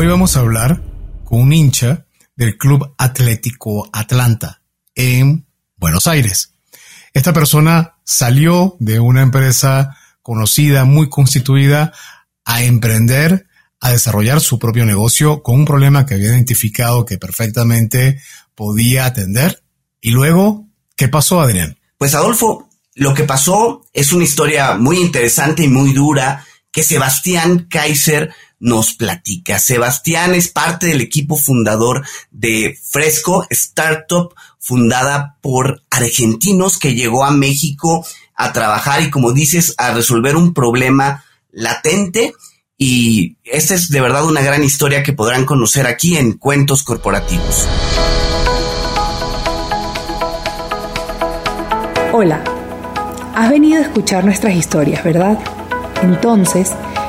Hoy vamos a hablar con un hincha del Club Atlético Atlanta en Buenos Aires. Esta persona salió de una empresa conocida, muy constituida, a emprender, a desarrollar su propio negocio con un problema que había identificado que perfectamente podía atender. Y luego, ¿qué pasó, Adrián? Pues Adolfo, lo que pasó es una historia muy interesante y muy dura que Sebastián Kaiser nos platica. Sebastián es parte del equipo fundador de Fresco, startup fundada por argentinos que llegó a México a trabajar y como dices, a resolver un problema latente. Y esta es de verdad una gran historia que podrán conocer aquí en Cuentos Corporativos. Hola, has venido a escuchar nuestras historias, ¿verdad? Entonces,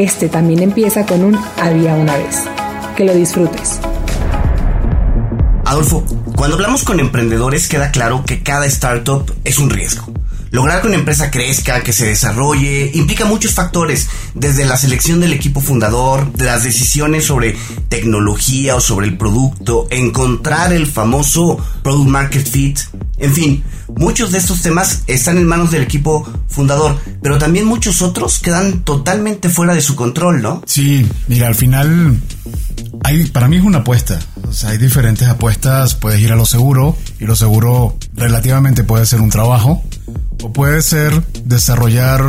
este también empieza con un había una vez. Que lo disfrutes. Adolfo, cuando hablamos con emprendedores queda claro que cada startup es un riesgo. Lograr que una empresa crezca, que se desarrolle, implica muchos factores, desde la selección del equipo fundador, las decisiones sobre tecnología o sobre el producto, encontrar el famoso product market fit, en fin, muchos de estos temas están en manos del equipo fundador, pero también muchos otros quedan totalmente fuera de su control, ¿no? Sí, mira, al final hay, para mí es una apuesta. O sea, hay diferentes apuestas. Puedes ir a lo seguro y lo seguro relativamente puede ser un trabajo o puede ser desarrollar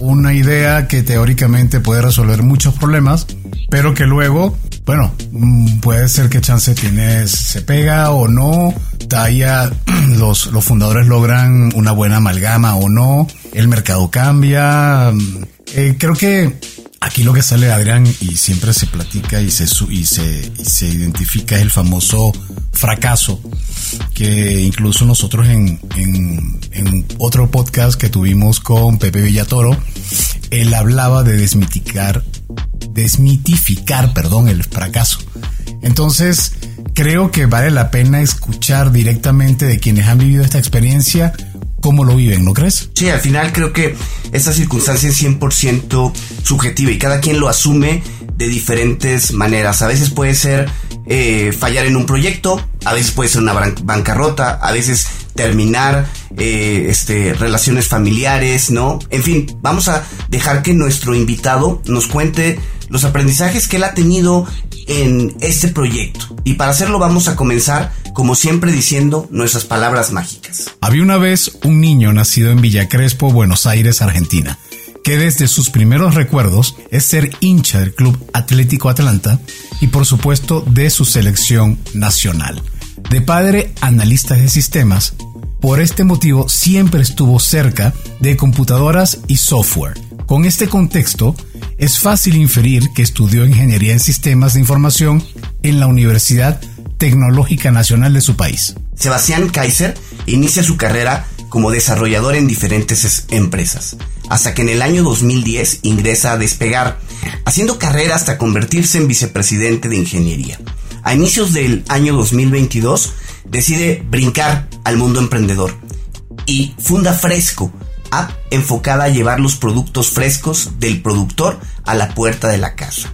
una idea que teóricamente puede resolver muchos problemas, pero que luego, bueno, mm, puede ser que chance tienes, se pega o no, talla, los, los fundadores logran una buena amalgama o no, el mercado cambia. Mm, eh, creo que aquí lo que sale Adrián y siempre se platica y se, y se, y se identifica es el famoso fracaso que incluso nosotros en, en, otro podcast que tuvimos con Pepe Villatoro, él hablaba de desmitificar, desmitificar, perdón, el fracaso. Entonces, creo que vale la pena escuchar directamente de quienes han vivido esta experiencia cómo lo viven, ¿no crees? Sí, al final creo que esta circunstancia es 100% subjetiva y cada quien lo asume de diferentes maneras. A veces puede ser eh, fallar en un proyecto, a veces puede ser una bancarrota, a veces terminar eh, este, relaciones familiares, ¿no? En fin, vamos a dejar que nuestro invitado nos cuente los aprendizajes que él ha tenido en este proyecto. Y para hacerlo vamos a comenzar, como siempre, diciendo nuestras palabras mágicas. Había una vez un niño nacido en Villa Crespo, Buenos Aires, Argentina, que desde sus primeros recuerdos es ser hincha del Club Atlético Atlanta y por supuesto de su selección nacional. De padre analista de sistemas, por este motivo siempre estuvo cerca de computadoras y software. Con este contexto, es fácil inferir que estudió ingeniería en sistemas de información en la Universidad Tecnológica Nacional de su país. Sebastián Kaiser inicia su carrera como desarrollador en diferentes empresas, hasta que en el año 2010 ingresa a Despegar, haciendo carrera hasta convertirse en vicepresidente de ingeniería. A inicios del año 2022 decide brincar al mundo emprendedor y funda Fresco, app enfocada a llevar los productos frescos del productor a la puerta de la casa.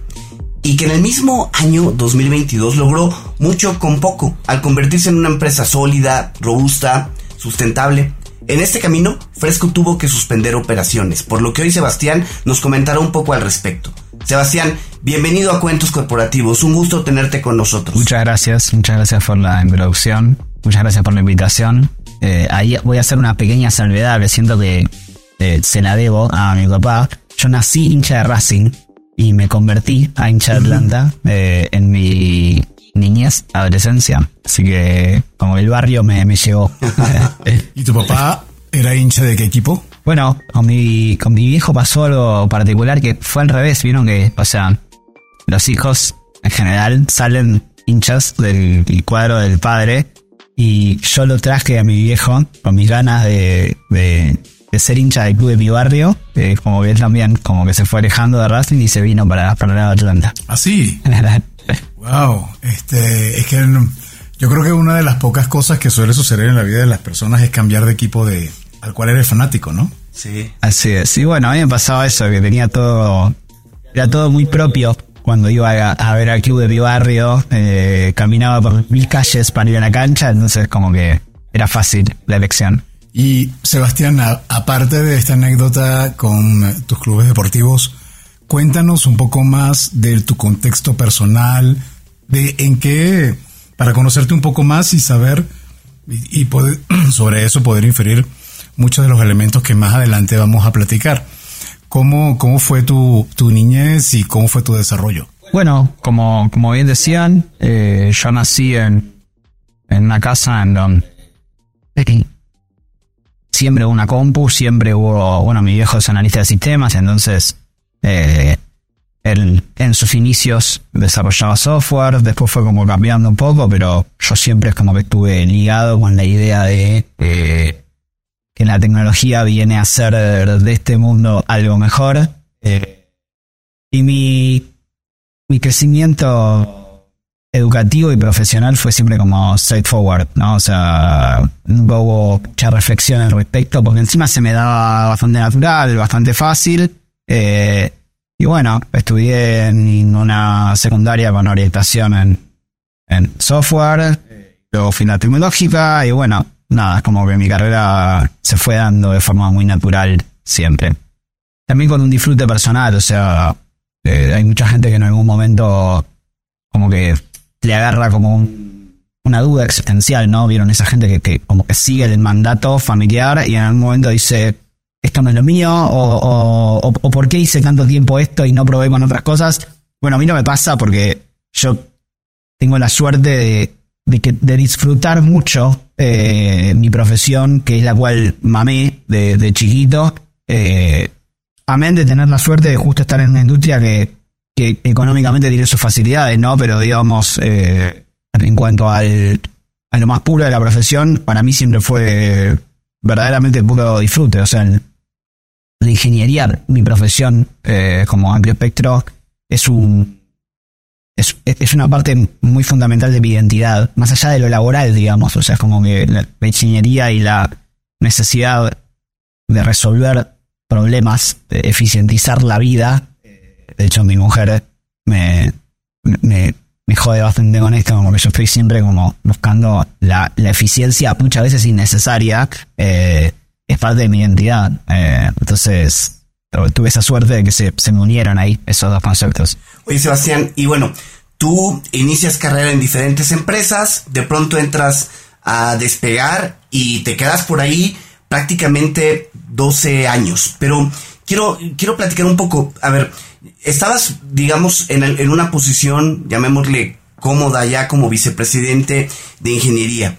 Y que en el mismo año 2022 logró mucho con poco, al convertirse en una empresa sólida, robusta, sustentable. En este camino, Fresco tuvo que suspender operaciones, por lo que hoy Sebastián nos comentará un poco al respecto. Sebastián, bienvenido a Cuentos Corporativos, un gusto tenerte con nosotros. Muchas gracias, muchas gracias por la introducción, muchas gracias por la invitación. Eh, ahí voy a hacer una pequeña salvedad que siento que eh, se la debo a mi papá. Yo nací hincha de Racing y me convertí a hincha de Atlanta eh, en mi niñez, adolescencia. Así que como el barrio me, me llevó. ¿Y tu papá era hincha de qué equipo? Bueno, con mi, con mi viejo pasó algo particular que fue al revés. Vieron que, o sea, los hijos en general salen hinchas del cuadro del padre y yo lo traje a mi viejo con mis ganas de, de, ser hincha del club de mi barrio, eh, como que él también como que se fue alejando de Racing y se vino para, para la Atlanta. Así. wow, este, es que yo creo que una de las pocas cosas que suele suceder en la vida de las personas es cambiar de equipo de al cual eres fanático, ¿no? Sí. Así es. Y bueno, a mí me pasaba eso, que tenía todo, era todo muy propio cuando iba a, ver al club de mi barrio, eh, caminaba por mil calles para ir a la cancha, entonces como que era fácil la elección. Y Sebastián, aparte de esta anécdota con eh, tus clubes deportivos, cuéntanos un poco más de tu contexto personal, de en qué, para conocerte un poco más y saber y, poder, sobre eso poder inferir muchos de los elementos que más adelante vamos a platicar. ¿Cómo, cómo fue tu, tu niñez y cómo fue tu desarrollo? Bueno, como, como bien decían, eh, yo nací en, en una casa en donde siempre hubo una compu, siempre hubo, bueno, mi viejo es analista de sistemas, entonces eh, él en sus inicios desarrollaba software, después fue como cambiando un poco, pero yo siempre es como que estuve ligado con la idea de eh, que la tecnología viene a hacer de este mundo algo mejor. Eh, y mi, mi crecimiento educativo y profesional fue siempre como straightforward, ¿no? O sea, nunca hubo mucha reflexión al respecto, porque encima se me daba bastante natural, bastante fácil. Eh, y bueno, estudié en una secundaria con orientación en, en software, luego fui a tecnológica y bueno, nada, como que mi carrera se fue dando de forma muy natural siempre. También con un disfrute personal, o sea, eh, hay mucha gente que en algún momento como que le agarra como una duda existencial, ¿no? Vieron esa gente que, que, como que sigue el mandato familiar y en algún momento dice, esto no es lo mío, o, o, o por qué hice tanto tiempo esto y no probé con otras cosas. Bueno, a mí no me pasa porque yo tengo la suerte de de, que, de disfrutar mucho eh, mi profesión, que es la cual mamé de, chiquito. Eh, amén de tener la suerte de justo estar en una industria que, que económicamente tiene sus facilidades, ¿no? Pero digamos, eh, en cuanto al, a lo más puro de la profesión, para mí siempre fue verdaderamente puro disfrute. O sea, el, de ingeniería, mi profesión eh, como amplio espectro, es un es, es, una parte muy fundamental de mi identidad, más allá de lo laboral, digamos. O sea, es como que la, ingeniería y la necesidad de resolver problemas, de eficientizar la vida. De hecho, mi mujer me, me, me jode bastante con esto, como que yo estoy siempre como buscando la, la eficiencia, muchas veces innecesaria, eh, es parte de mi identidad. Eh, entonces, tuve esa suerte de que se, me unieron ahí esos dos conceptos. Oye, Sebastián, y bueno, tú inicias carrera en diferentes empresas, de pronto entras a despegar y te quedas por ahí prácticamente 12 años. Pero quiero, quiero platicar un poco, a ver, estabas, digamos, en, en una posición, llamémosle cómoda ya como vicepresidente de ingeniería.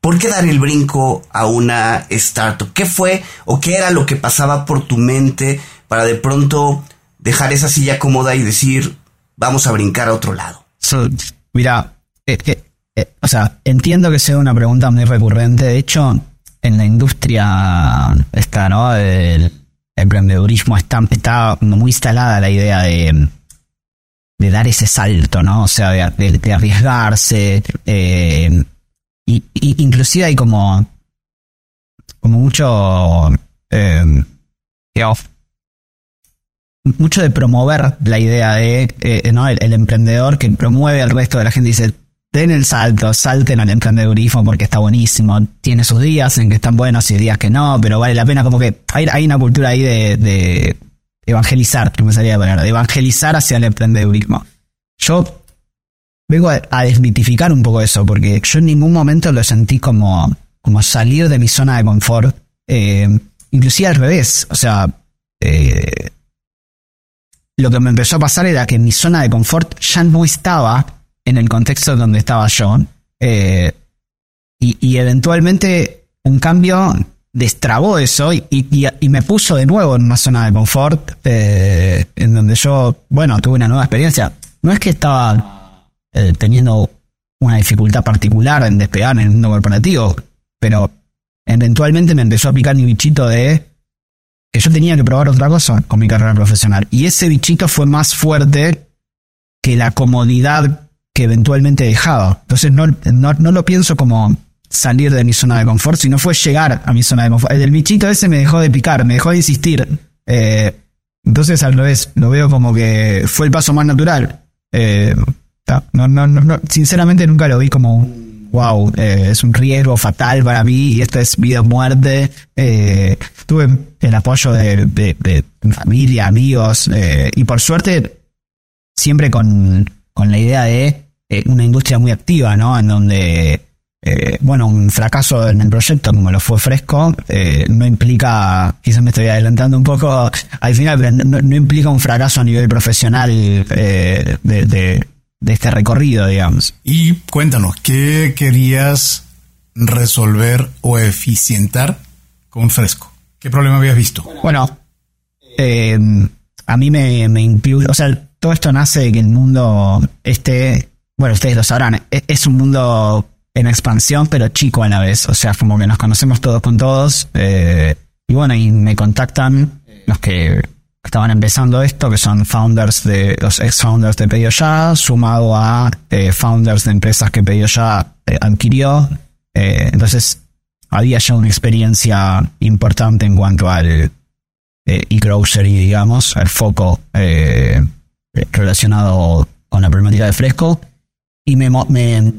¿Por qué dar el brinco a una startup? ¿Qué fue o qué era lo que pasaba por tu mente para de pronto dejar esa silla cómoda y decir, vamos a brincar a otro lado? mira, eh, o sea, entiendo que sea una pregunta muy recurrente. De hecho, en la industria está, ¿no? El emprendedurismo está, está muy instalada la idea de, dar ese salto, ¿no? O sea, de, arriesgarse. Eh, y, inclusive hay como, como mucho, eh, mucho de promover la idea de, eh, ¿no? El, emprendedor que promueve al resto de la gente dice, den el salto, salten al emprendedurismo porque está buenísimo, tiene sus días en que están buenos y días que no, pero vale la pena como que hay, hay una cultura ahí de, evangelizar, que me salía de de evangelizar hacia el emprendedurismo. Yo vengo a, desmitificar un poco eso, porque yo en ningún momento lo sentí como, como salir de mi zona de confort. Eh, inclusive al revés. O sea, eh, lo que me empezó a pasar era que mi zona de confort ya no estaba en el contexto donde estaba yo. Eh, y, eventualmente un cambio destrabó eso y, y, me puso de nuevo en una zona de confort en donde yo, bueno, tuve una nueva experiencia no es que estaba eh, teniendo una dificultad particular en despegar en el mundo corporativo, pero eventualmente me empezó a picar mi bichito de que yo tenía que probar otra cosa con mi carrera profesional. Y ese bichito fue más fuerte que la comodidad que eventualmente dejaba. Entonces no, no, no lo pienso como salir de mi zona de confort, sino fue llegar a mi zona de confort. El bichito ese me dejó de picar, me dejó de insistir. Eh, entonces al revés, lo veo como que fue el paso más natural. Eh, no, no, no, sinceramente nunca lo vi como wow, eh, es un riesgo fatal para mí y esto es vida o muerte. Eh, tuve el apoyo de, de, familia, amigos eh, y por suerte siempre con, con la idea de una industria muy activa, ¿no? En donde bueno, un fracaso en el proyecto como lo fue Fresco no implica, quizás me estoy adelantando un poco al final, pero no, implica un fracaso a nivel profesional eh, de, este recorrido, digamos. Y cuéntanos, ¿qué querías resolver o eficientar con Fresco? ¿Qué problema habías visto? Bueno, a mí me, me o sea, todo esto nace de que el mundo este, bueno, ustedes lo sabrán, e, es un mundo en expansión, pero chico a la vez. O sea, como que nos conocemos todos con todos. Eh, y bueno, y me contactan los que estaban empezando esto, que son founders de los ex founders de Pedido Ya, sumado a eh, founders de empresas que Pedido Ya eh, adquirió. entonces, había ya una experiencia importante en cuanto al e-grocery, digamos, el foco relacionado con la problemática de fresco. Y me, me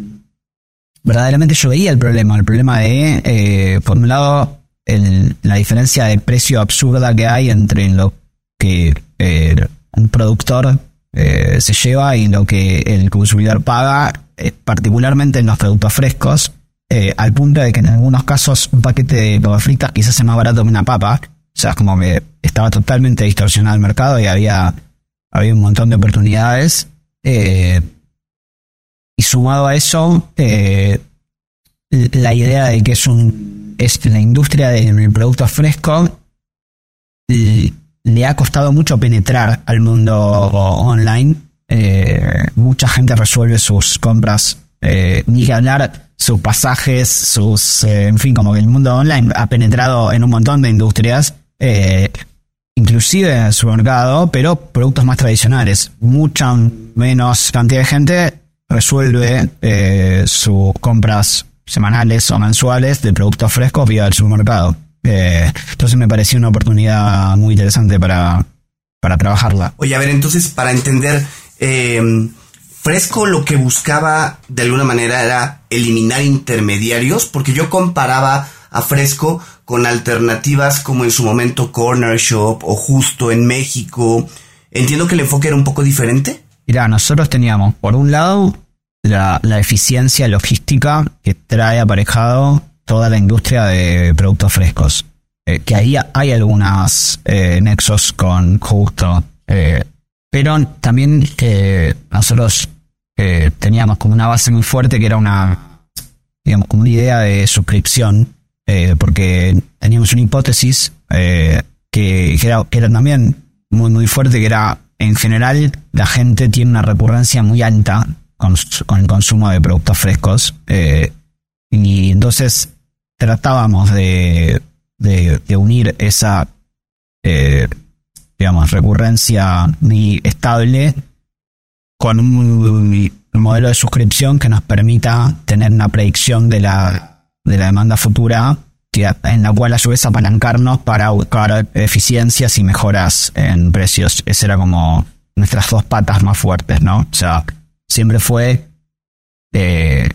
verdaderamente yo veía el problema, el problema de, eh, por un lado, la diferencia de precio absurda que hay entre lo que eh, un productor eh, se lleva y lo que el consumidor paga, particularmente en los productos frescos, al punto de que en algunos casos un paquete de papas fritas quizás es más barato que una papa. O sea, como que estaba totalmente distorsionado el mercado y había, había un montón de oportunidades. Y sumado a eso, eh, la idea de que es un es la industria del producto fresco le ha costado mucho penetrar al mundo online. Eh, mucha gente resuelve sus compras, eh, ni que hablar sus pasajes, sus, en fin, como que el mundo online ha penetrado en un montón de industrias, inclusive en el supermercado, pero productos más tradicionales. Mucha menos cantidad de gente resuelve eh, sus compras semanales o mensuales de productos frescos vía el supermercado. Eh, entonces me pareció una oportunidad muy interesante para, para trabajarla. Oye, a ver, entonces para entender, em, Fresco lo que buscaba de alguna manera era eliminar intermediarios, porque yo comparaba a Fresco con alternativas como en su momento Corner Shop o Justo en México. Entiendo que el enfoque era un poco diferente. Mira, nosotros teníamos, por un lado, la, eficiencia logística que trae aparejado toda la industria de productos frescos. Eh, que ahí hay algunas eh, nexos con Justo, eh, pero también nosotros teníamos como una base muy fuerte que era una, digamos, como una idea de suscripción, porque teníamos una hipótesis que, era, que era también muy, muy fuerte, que era en general la gente tiene una recurrencia muy alta con, el consumo de productos frescos. Y entonces tratábamos de, de, unir esa, eh, digamos, recurrencia estable con un, modelo de suscripción que nos permita tener una predicción de la, de la demanda futura en la cual a su vez apalancarnos para buscar eficiencias y mejoras en precios. Esa era como nuestras dos patas más fuertes, ¿no? O sea, siempre fue, eh,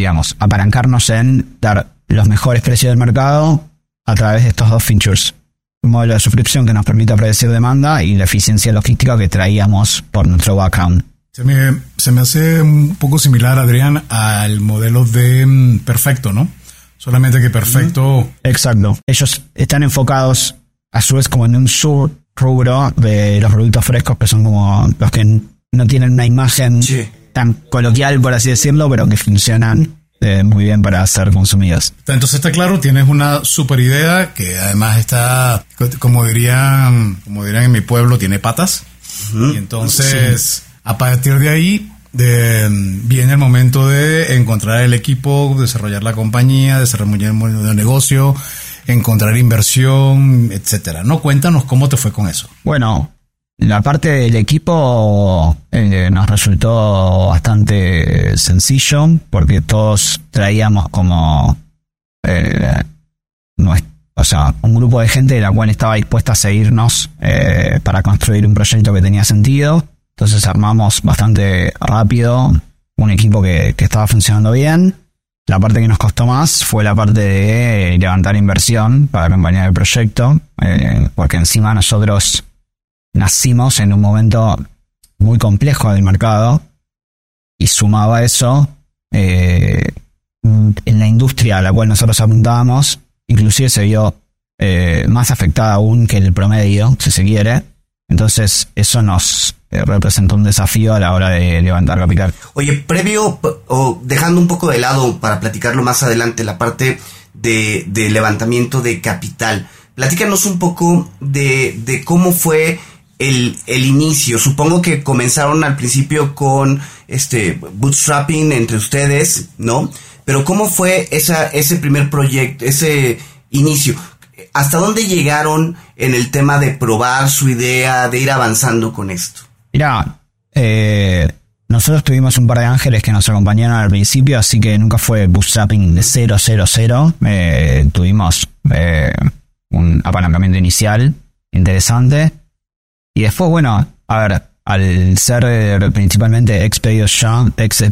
digamos, apalancarnos en dar los mejores precios del mercado a través de estos dos features. Un modelo de suscripción que nos permita predecir demanda y la eficiencia logística que traíamos por nuestro background. Se me, se me hace un poco similar, Adrián, al modelo de mm, Perfecto, ¿no? Solamente que Perfecto... Exacto. Ellos están enfocados a su vez como en un sub rubro de los productos frescos que son como los que no tienen una imagen tan coloquial, por así decirlo, pero que funcionan eh, muy bien para ser consumidos. Entonces está claro, tienes una super idea que además está, como dirían, como dirían en mi pueblo, tiene patas. Y entonces A partir de ahí de, viene el momento de encontrar el equipo, desarrollar la compañía, desarrollar el modelo de negocio, encontrar inversión, etcétera. No cuéntanos cómo te fue con eso. Bueno, la parte del equipo eh, nos resultó bastante sencillo porque todos traíamos como eh, o sea, un grupo de gente de la cual estaba dispuesta a seguirnos eh, para construir un proyecto que tenía sentido. Entonces armamos bastante rápido un equipo que, estaba funcionando bien. La parte que nos costó más fue la parte de levantar inversión para acompañar el proyecto, porque encima nosotros nacimos en un momento muy complejo del mercado y sumaba eso eh, en la industria a la cual nosotros apuntábamos, inclusive se vio eh, más afectada aún que el promedio, si se quiere. Entonces eso nos eh, representó un desafío a la hora de levantar capital. Oye, previo o dejando un poco de lado para platicarlo más adelante, la parte de, levantamiento de capital, platícanos un poco de, de cómo fue el, el, inicio. Supongo que comenzaron al principio con este bootstrapping entre ustedes, ¿no? Pero ¿cómo fue esa, ese primer proyecto, ese inicio? ¿Hasta dónde llegaron en el tema de probar su idea, de ir avanzando con esto? Mira, eh, nosotros tuvimos un par de ángeles que nos acompañaron al principio, así que nunca fue bootstrapping de 000. Eh, tuvimos eh, un apalancamiento inicial interesante. Y después, bueno, a ver, al ser principalmente ex ya, ex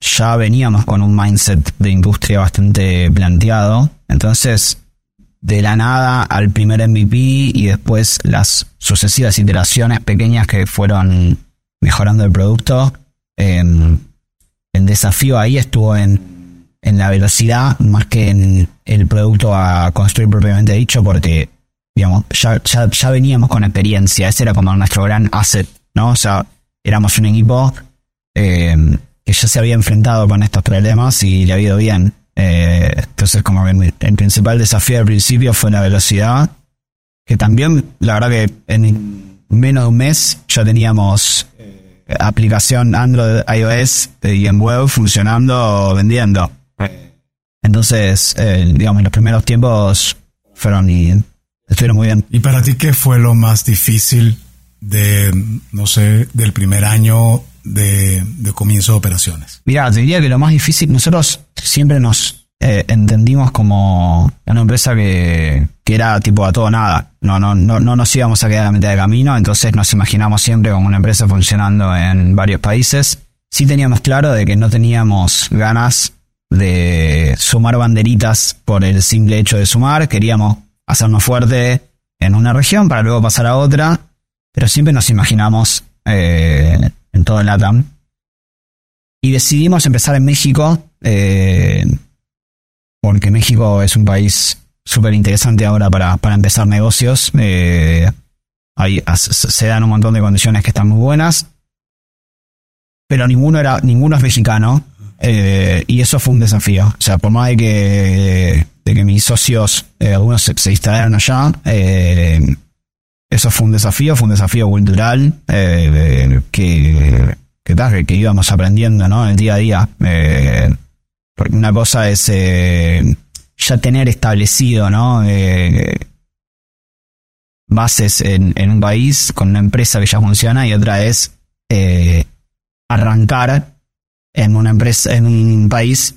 ya veníamos con un mindset de industria bastante planteado. Entonces, de la nada al primer MVP y después las sucesivas iteraciones pequeñas que fueron mejorando el producto. el desafío ahí estuvo en, en la velocidad más que en el producto a construir propiamente dicho, porque digamos, ya, ya, veníamos con experiencia, ese era como nuestro gran asset, ¿no? O sea, éramos un equipo eh, que ya se había enfrentado con estos problemas y le ha ido bien. Eh, entonces, como que el principal desafío al principio fue la velocidad, que también, la verdad que en menos de un mes ya teníamos eh, aplicación Android, iOS y en web funcionando, vendiendo. Entonces, eh, digamos, los primeros tiempos fueron estuvieron muy bien. ¿Y para ti qué fue lo más difícil de, no sé, del primer año de, comienzo de operaciones? Mira, te diría que lo más difícil, nosotros siempre nos eh, entendimos como una empresa que, que, era tipo a todo nada. No, no, no, no nos íbamos a quedar a mitad de camino, entonces nos imaginamos siempre como una empresa funcionando en varios países. Sí teníamos claro de que no teníamos ganas de sumar banderitas por el simple hecho de sumar, queríamos hacernos fuerte en una región para luego pasar a otra, pero siempre nos imaginamos eh, en todo el LATAM. Y decidimos empezar en México, eh, porque México es un país súper interesante ahora para, para, empezar negocios. Eh, se dan un montón de condiciones que están muy buenas, pero ninguno, era, ninguno es mexicano. Eh, y eso fue un desafío. O sea, por más de que, de que mis socios, algunos se, se, instalaron allá, eso fue un desafío, fue un desafío cultural eh, que, que, que, íbamos aprendiendo ¿no? el día a día. Eh, porque una cosa es eh, ya tener establecido ¿no? bases en, en, un país con una empresa que ya funciona y otra es arrancar en una empresa, en un país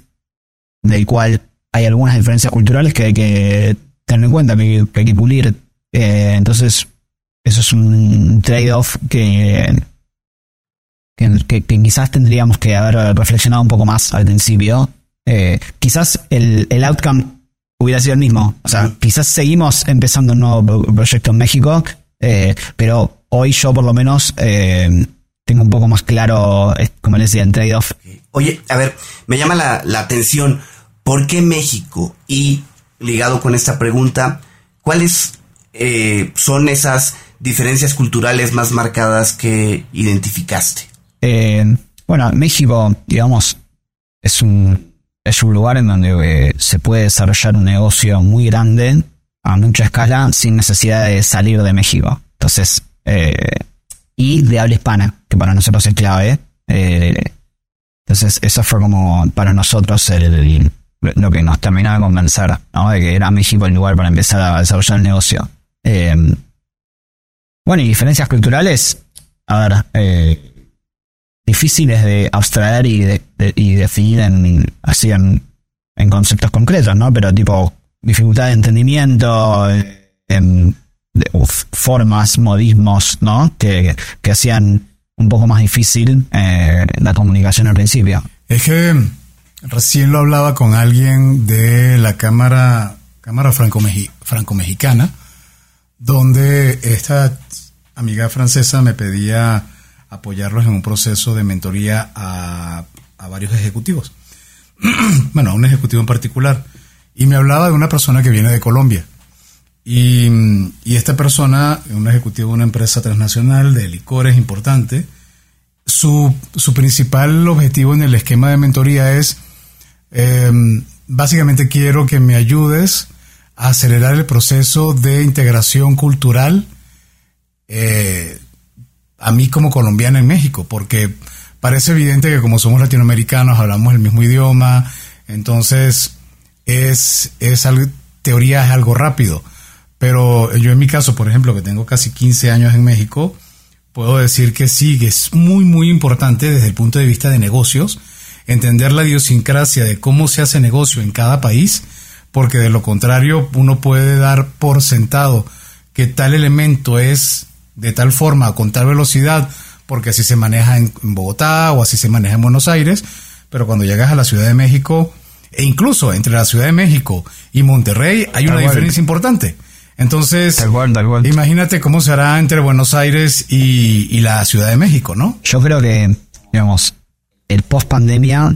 del cual hay algunas diferencias culturales que hay que tener en cuenta, que, que hay que pulir. entonces, eso es un trade-off que, que, quizás tendríamos que haber reflexionado un poco más al principio. Eh, quizás el, el outcome hubiera sido el mismo. O sea, quizás seguimos empezando un nuevo proyecto en México, eh, pero hoy yo por lo menos eh, tengo un poco más claro, como les decía, el trade-off. Oye, a ver, me llama la, la atención, ¿por qué México? Y ligado con esta pregunta, ¿cuáles son esas diferencias culturales más marcadas que identificaste? Eh, bueno, México, digamos, es un, es un lugar en donde eh, se puede desarrollar un negocio muy grande a mucha escala sin necesidad de salir de México. Entonces, eh, y de habla hispana. que para nosotros es clave. Eh, entonces, eso fue como para nosotros el, lo que nos terminaba de convencer, ¿no? De que era México el lugar para empezar a desarrollar el negocio. Eh, bueno, y diferencias culturales, a ver, eh, difíciles de abstraer y, de, y definir en, así en, conceptos concretos, ¿no? Pero tipo dificultad de entendimiento, eh, en, formas, modismos, ¿no? Que, que hacían un poco más difícil eh, la comunicación al principio. Es que recién lo hablaba con alguien de la Cámara, Cámara Franco-Mexicana, donde esta amiga francesa me pedía apoyarlos en un proceso de mentoría a, varios ejecutivos. bueno, a un ejecutivo en particular. Y me hablaba de una persona que viene de Colombia. Y, y, esta persona, un ejecutivo de una empresa transnacional de licores importante, su, su principal objetivo en el esquema de mentoría es, eh, básicamente quiero que me ayudes a acelerar el proceso de integración cultural eh, a mí como colombiana en México, porque parece evidente que como somos latinoamericanos hablamos el mismo idioma, entonces es, es algo, teoría es algo rápido. Pero yo en mi caso, por ejemplo, que tengo casi 15 años en México, puedo decir que sí, que es muy, muy importante desde el punto de vista de negocios, entender la idiosincrasia de cómo se hace negocio en cada país, porque de lo contrario uno puede dar por sentado que tal elemento es de tal forma, con tal velocidad, porque así se maneja en, Bogotá o así se maneja en Buenos Aires, pero cuando llegas a la Ciudad de México, e incluso entre la Ciudad de México y Monterrey hay una diferencia importante. Entonces, imagínate cómo será entre Buenos Aires y, la Ciudad de México, ¿no? Yo creo que, digamos, el post pandemia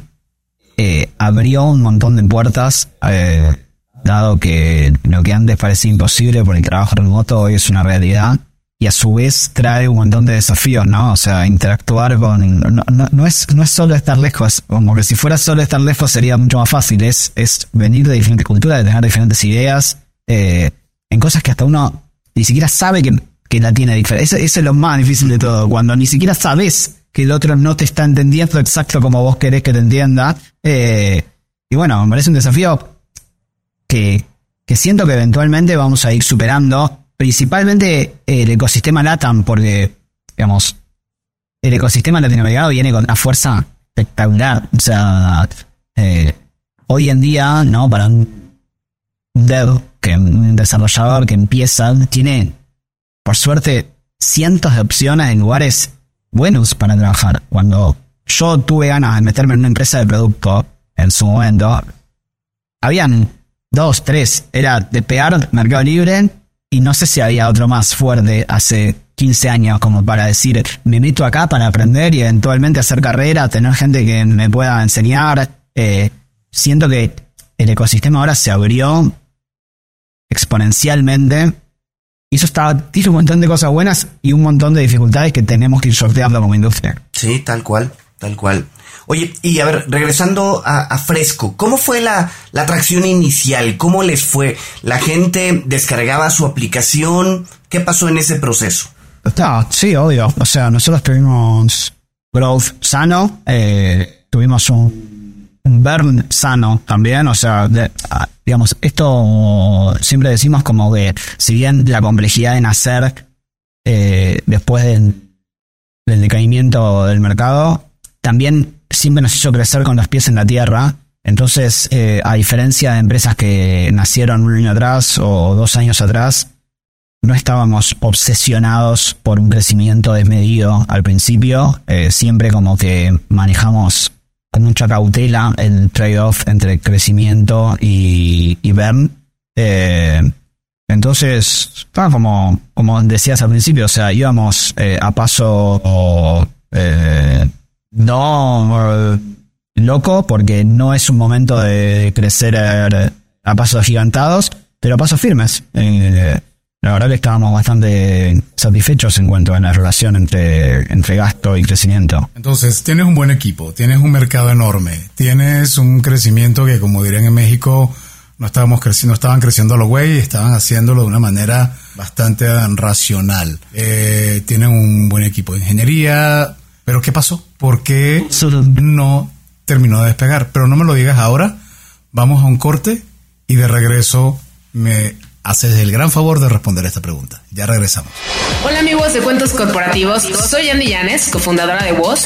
eh, abrió un montón de puertas, eh, dado que lo que antes parecía imposible por el trabajo remoto hoy es una realidad y a su vez trae un montón de desafíos, ¿no? O sea, interactuar con... No, no, es, no es solo estar lejos, como que si fuera solo estar lejos sería mucho más fácil, es, es venir de diferentes culturas, de tener diferentes ideas, eh, en cosas que hasta uno ni siquiera sabe que, que la tiene diferente. Eso, es lo más difícil de todo, cuando ni siquiera sabes que el otro no te está entendiendo exacto como vos querés que te entienda. Eh, y bueno, me parece un desafío que, que siento que eventualmente vamos a ir superando principalmente el ecosistema LATAM, porque, digamos, el ecosistema latinoamericano viene con una fuerza espectacular. O sea, eh, hoy en día, ¿no? Para un dev, que un desarrollador que empieza, tiene, por suerte, cientos de opciones en lugares buenos para trabajar. Cuando yo tuve ganas de meterme en una empresa de producto en su momento, habían dos, tres, era de pegar Mercado Libre y no sé si había otro más fuerte hace 15 años como para decir, me meto acá para aprender y eventualmente hacer carrera, tener gente que me pueda enseñar. Eh, siento que el ecosistema ahora se abrió exponencialmente y eso está, tiene un montón de cosas buenas y un montón de dificultades que tenemos que ir sorteando como industria. Sí, tal cual, tal cual. Oye, y a ver, regresando a, Fresco, ¿cómo fue la, la atracción inicial? ¿Cómo les fue? ¿La gente descargaba su aplicación? ¿Qué pasó en ese proceso? sí, obvio. O sea, nosotros tuvimos growth sano, eh, tuvimos un, burn sano también. O sea, ah, digamos, esto siempre decimos como que si bien la complejidad de nacer eh, después del, del decaimiento del mercado, también siempre nos hizo crecer con los pies en la tierra. Entonces, eh, a diferencia de empresas que nacieron un año atrás o dos años atrás, no estábamos obsesionados por un crecimiento desmedido al principio. Eh, siempre como que manejamos con mucha cautela el trade-off entre crecimiento y, y burn. Eh, entonces, como, como decías al principio, o sea, íbamos a paso no loco, porque no es un momento de crecer a pasos gigantados, pero a pasos firmes. La verdad que estábamos bastante satisfechos en cuanto a la relación entre, entre gasto y crecimiento. Entonces, tienes un buen equipo, tienes un mercado enorme, tienes un crecimiento que, como dirían en México, no estábamos creciendo, estaban creciendo los güeyes, estaban haciéndolo de una manera bastante racional. Eh, tienen un buen equipo de ingeniería, Pero ¿qué pasó? ¿Por qué no terminó de despegar? Pero no me lo digas ahora. Vamos a un corte y de regreso me haces el gran favor de responder esta pregunta. Ya regresamos. Hola amigos de Cuentos Corporativos, soy Andy Llanes, cofundadora de Woz,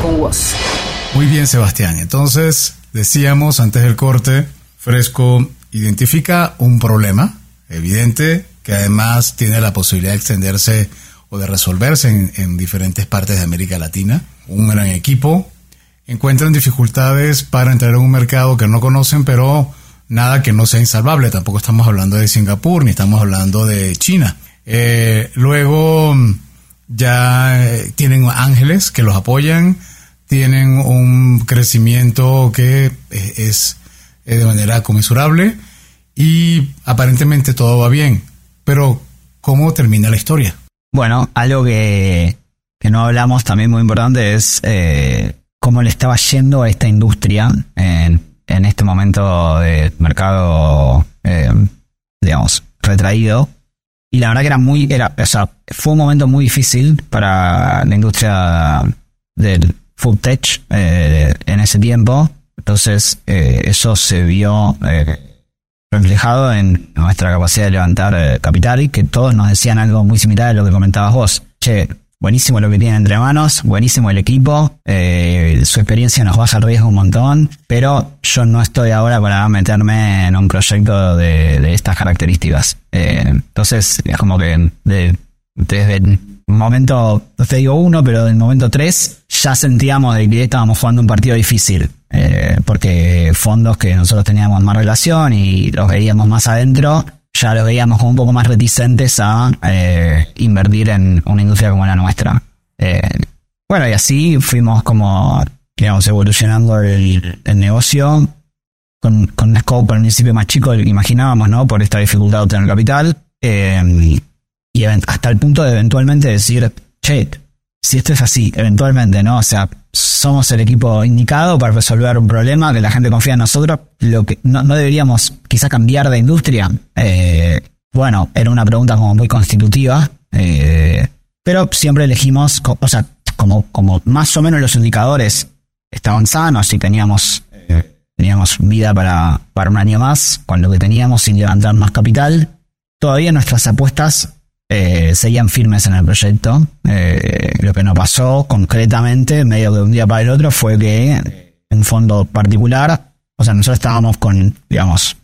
con Woz. Muy bien, Sebastián. Entonces, decíamos antes del corte, Fresco identifica un problema evidente que además tiene la posibilidad de extenderse o de resolverse en, en diferentes partes de América Latina. Un gran equipo. Encuentran dificultades para entrar en un mercado que no conocen, pero nada que no sea insalvable. Tampoco estamos hablando de Singapur ni estamos hablando de China. Eh, luego ya eh, tienen ángeles que los apoyan, tienen un crecimiento que eh, es eh, de manera conmensurable y aparentemente todo va bien. Pero, ¿cómo termina la historia? Bueno, algo que, no hablamos también muy importante es eh, cómo le estaba yendo a esta industria en, en este momento de mercado, digamos, retraído. Y la verdad que era muy, era, o sea, fue un momento muy difícil para la industria del food tech eh, en ese tiempo. Entonces, eh, eso se vio eh, reflejado en nuestra capacidad de levantar capital y que todos nos decían algo muy similar a lo que comentabas vos. Che, buenísimo lo que tienen entre manos, buenísimo el equipo, eh, su experiencia nos baja el riesgo un montón, pero yo no estoy ahora para meterme en un proyecto de, estas características. Eh, entonces, es como que de- desde el momento, no te digo uno, pero del momento tres, ya sentíamos de que estábamos jugando un partido difícil. eh, porque fondos que nosotros teníamos más relación y los veíamos más adentro, ya los veíamos como un poco más reticentes a eh, invertir en una industria como la nuestra. Eh, bueno, y así fuimos como, digamos, evolucionando el, negocio con, con un scope al principio más chico imaginábamos, ¿no? Por esta dificultad de obtener capital. eh, y hasta el punto de eventualmente decir, che, si esto es así, eventualmente, ¿no? O sea, somos el equipo indicado para resolver un problema, que la gente confía en nosotros, lo que no, deberíamos quizá cambiar de industria. Eh, bueno, era una pregunta como muy constitutiva, eh, pero siempre elegimos, o sea, como, como más o menos los indicadores estaban sanos y teníamos, eh, teníamos vida para, para un año más, con lo que teníamos sin levantar más capital, todavía nuestras apuestas eh, seguían firmes en el proyecto. Eh, lo que nos pasó concretamente, medio de un día para el otro, fue que un fondo particular, o sea, nosotros estábamos con, digamos,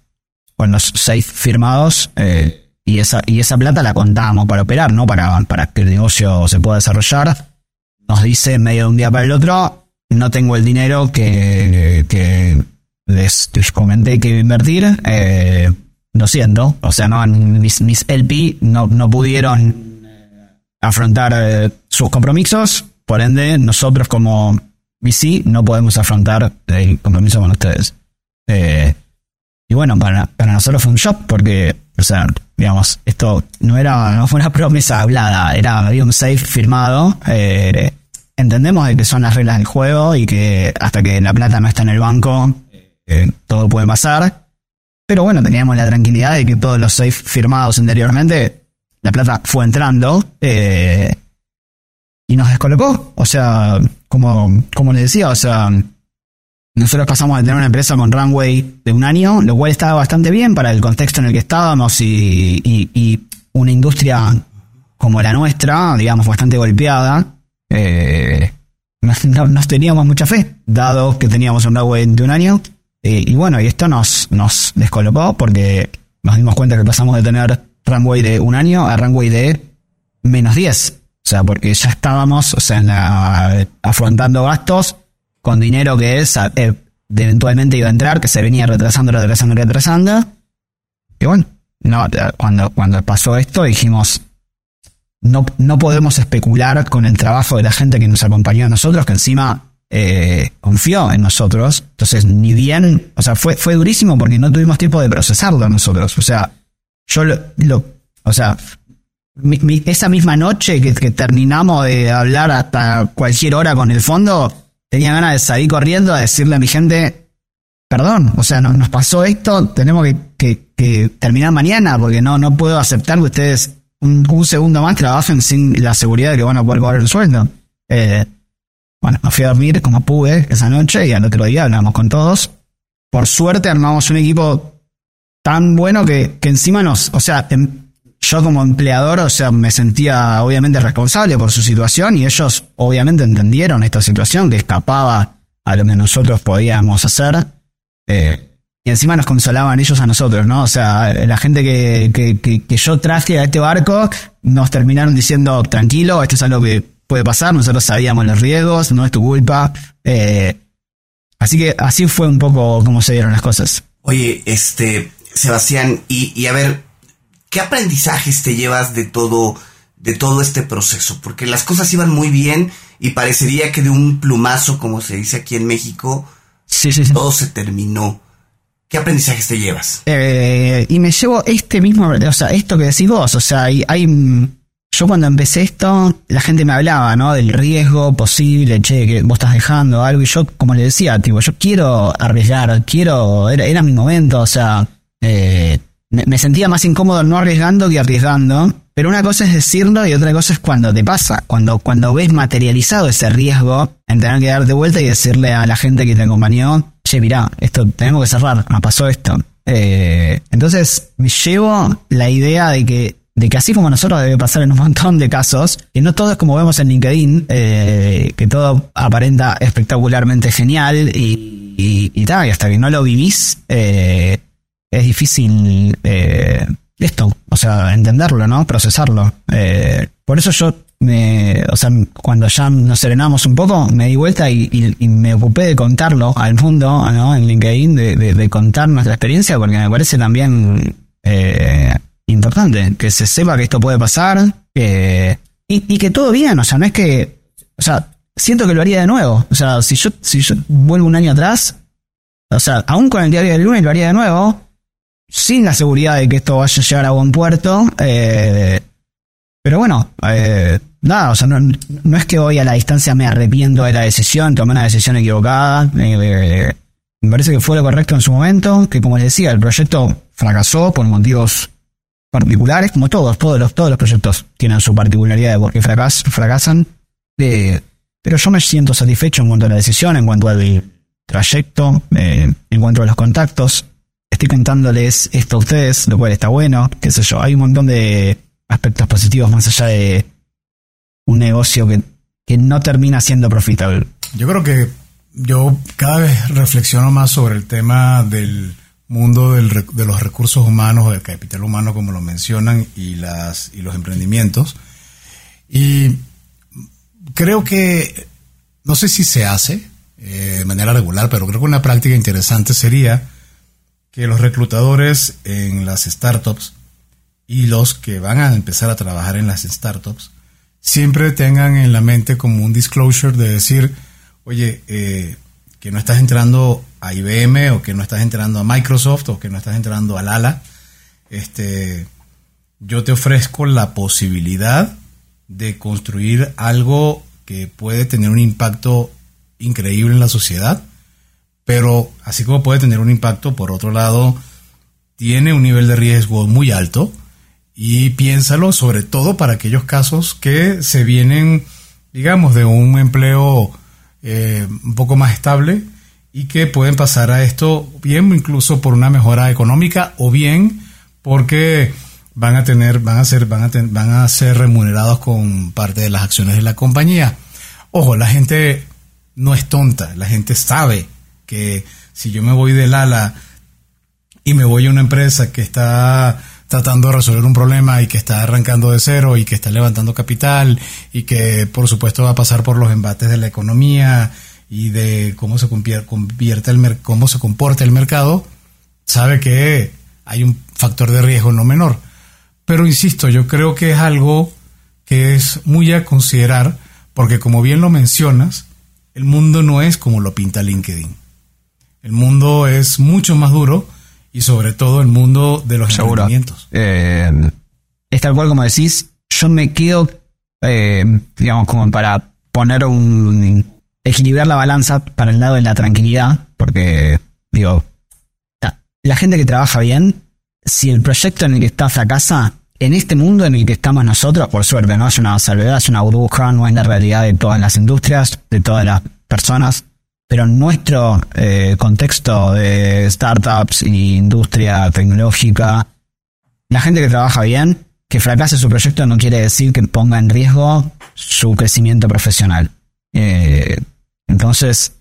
con los seis firmados eh, y, esa, y esa plata la contábamos para operar, ¿no? Para, para que el negocio se pueda desarrollar. Nos dice medio de un día para el otro, no tengo el dinero que, que les, les comenté que iba a invertir. Eh, lo siento, o sea, no, mis, mis LP no, no pudieron eh, afrontar eh, sus compromisos, por ende, nosotros como VC no podemos afrontar el compromiso con ustedes. Eh, y bueno, para, para nosotros fue un shock porque, o sea, digamos, esto no era, no fue una promesa hablada, era un safe firmado. eh, entendemos de que son las reglas del juego y que hasta que la plata no está en el banco, todo puede pasar. Pero bueno, teníamos la tranquilidad de que todos los safe firmados anteriormente, la plata fue entrando eh, y nos descolocó. O sea, como, como les decía, o sea, nosotros pasamos de tener una empresa con runway de un año, lo cual estaba bastante bien para el contexto en el que estábamos y, y- una industria como la nuestra, digamos, bastante golpeada. Eh, no- no teníamos mucha fe, dado que teníamos un runway de un año. Eh, y bueno, y esto nos, nos descolocó porque nos dimos cuenta que pasamos de tener runway de un año a runway de menos 10. O sea, porque ya estábamos, o sea, afrontando gastos con dinero que es eh, eventualmente iba a entrar, que se venía retrasando, retrasando, retrasando. Y bueno, no, cuando, cuando pasó esto dijimos, no, no podemos especular con el trabajo de la gente que nos acompañó a nosotros, que encima eh, confió en nosotros. Entonces, ni bien, o sea, fue, fue durísimo porque no tuvimos tiempo de procesarlo nosotros. O sea, yo lo, o sea, esa misma noche que, terminamos de hablar hasta cualquier hora con el fondo, tenía ganas de salir corriendo a decirle a mi gente, perdón, o sea, nos pasó esto, tenemos que, terminar mañana porque no, no puedo aceptar que ustedes un, segundo más trabajen sin la seguridad de que van a poder cobrar el sueldo. Eh, bueno, me fui a dormir como pude esa noche y al otro día hablamos con todos. Por suerte armamos un equipo tan bueno que, que encima nos, o sea, em, yo como empleador, o sea, me sentía obviamente responsable por su situación y ellos obviamente entendieron esta situación que escapaba a lo que nosotros podíamos hacer. Eh, y encima nos consolaban ellos a nosotros, ¿no? O sea, la gente que, que, que, yo traje a este barco nos terminaron diciendo, tranquilo, esto es algo que puede pasar, nosotros sabíamos los riesgos, no es tu culpa. Eh, así que así fue un poco como se dieron las cosas. Oye, este, Sebastián, y, y a ver, ¿qué aprendizajes te llevas de todo, de todo este proceso? Porque las cosas iban muy bien y parecería que de un plumazo, como se dice aquí en México, todo se terminó. ¿Qué aprendizajes te llevas? Eh, y me llevo este mismo, o sea, esto que decís vos, o sea, hay, hay, yo cuando empecé esto, la gente me hablaba, ¿no? Del riesgo posible, che, que vos estás dejando algo, y yo, como le decía, tipo, yo quiero arriesgar, quiero, era, era mi momento, o sea, eh, me sentía más incómodo no arriesgando que arriesgando. Pero una cosa es decirlo y otra cosa es cuando te pasa, cuando, cuando ves materializado ese riesgo en tener que darte vuelta y decirle a la gente que te acompañó, che, mirá, esto tenemos que cerrar, me pasó esto. Eh, entonces me llevo la idea de que, de que así como nosotros debe pasar en un montón de casos, que no todo es como vemos en LinkedIn, eh, que todo aparenta espectacularmente genial y, y, y, y hasta que no lo vivís, eh, es difícil eh, esto, o sea, entenderlo, ¿no? Procesarlo. Eh, por eso yo, me, o sea, cuando ya nos serenamos un poco, me di vuelta y, me ocupé de contarlo al mundo, ¿no? En LinkedIn, de, contar nuestra experiencia, porque me parece también eh, importante que se sepa que esto puede pasar y, y que todo bien, o sea, no es que, o sea, siento que lo haría de nuevo. O sea, si yo, si yo vuelvo un año atrás, o sea, aún con el diario del lunes lo haría de nuevo, sin la seguridad de que esto vaya a llegar a buen puerto. Eh, pero bueno, eh, nada, o sea, no, es que hoy a la distancia me arrepiento de la decisión, tomé una decisión equivocada. Eh, me parece que fue lo correcto en su momento, que como les decía, el proyecto fracasó por motivos particulares, como todos, todos los, todos los proyectos tienen su particularidad de por qué fracasan. pero yo me siento satisfecho en cuanto a la decisión, en cuanto al trayecto, en cuanto a los contactos estoy contándoles esto a ustedes, lo cual está bueno, qué sé yo. Hay un montón de aspectos positivos más allá de un negocio que, que no termina siendo profitable. Yo creo que yo cada vez reflexiono más sobre el tema del mundo del, de los recursos humanos, del capital humano, como lo mencionan, y, las, y los emprendimientos. Y creo que, no sé si se hace eh, de manera regular, pero creo que una práctica interesante sería que los reclutadores en las startups y los que van a empezar a trabajar en las startups siempre tengan en la mente como un disclosure de decir, oye, eh, que no estás entrando a IBM o que no estás entrando a Microsoft o que no estás entrando a Lala, este, yo te ofrezco la posibilidad de construir algo que puede tener un impacto increíble en la sociedad pero así como puede tener un impacto, por otro lado, tiene un nivel de riesgo muy alto y piénsalo sobre todo para aquellos casos que se vienen, digamos, de un empleo eh, un poco más estable y que pueden pasar a esto bien incluso por una mejora económica o bien porque van a tener van a ser van a van a ser remunerados con parte de las acciones de la compañía. Ojo, la gente no es tonta, la gente sabe que si yo me voy del ala y me voy a una empresa que está tratando de resolver un problema y que está arrancando de cero y que está levantando capital y que por supuesto va a pasar por los embates de la economía y de cómo se convierte el cómo se comporta el mercado, sabe que hay un factor de riesgo no menor. Pero insisto, yo creo que es algo que es muy a considerar, porque como bien lo mencionas, el mundo no es como lo pinta LinkedIn. El mundo es mucho más duro y sobre todo el mundo de los Seguro. emprendimientos. Eh, es tal cual como decís, yo me quedo, eh, digamos, como para poner un. Equilibrar la balanza para el lado de la tranquilidad, porque, digo, la, gente que trabaja bien, si el proyecto en el que está fracasa, en este mundo en el que estamos nosotros, por suerte, no es una salvedad, es una burbuja, no es la realidad de todas las industrias, de todas las personas, pero en nuestro eh, contexto de startups y industria tecnológica, la gente que trabaja bien, que fracase su proyecto no quiere decir que ponga en riesgo su crecimiento profesional. Eh, entonces,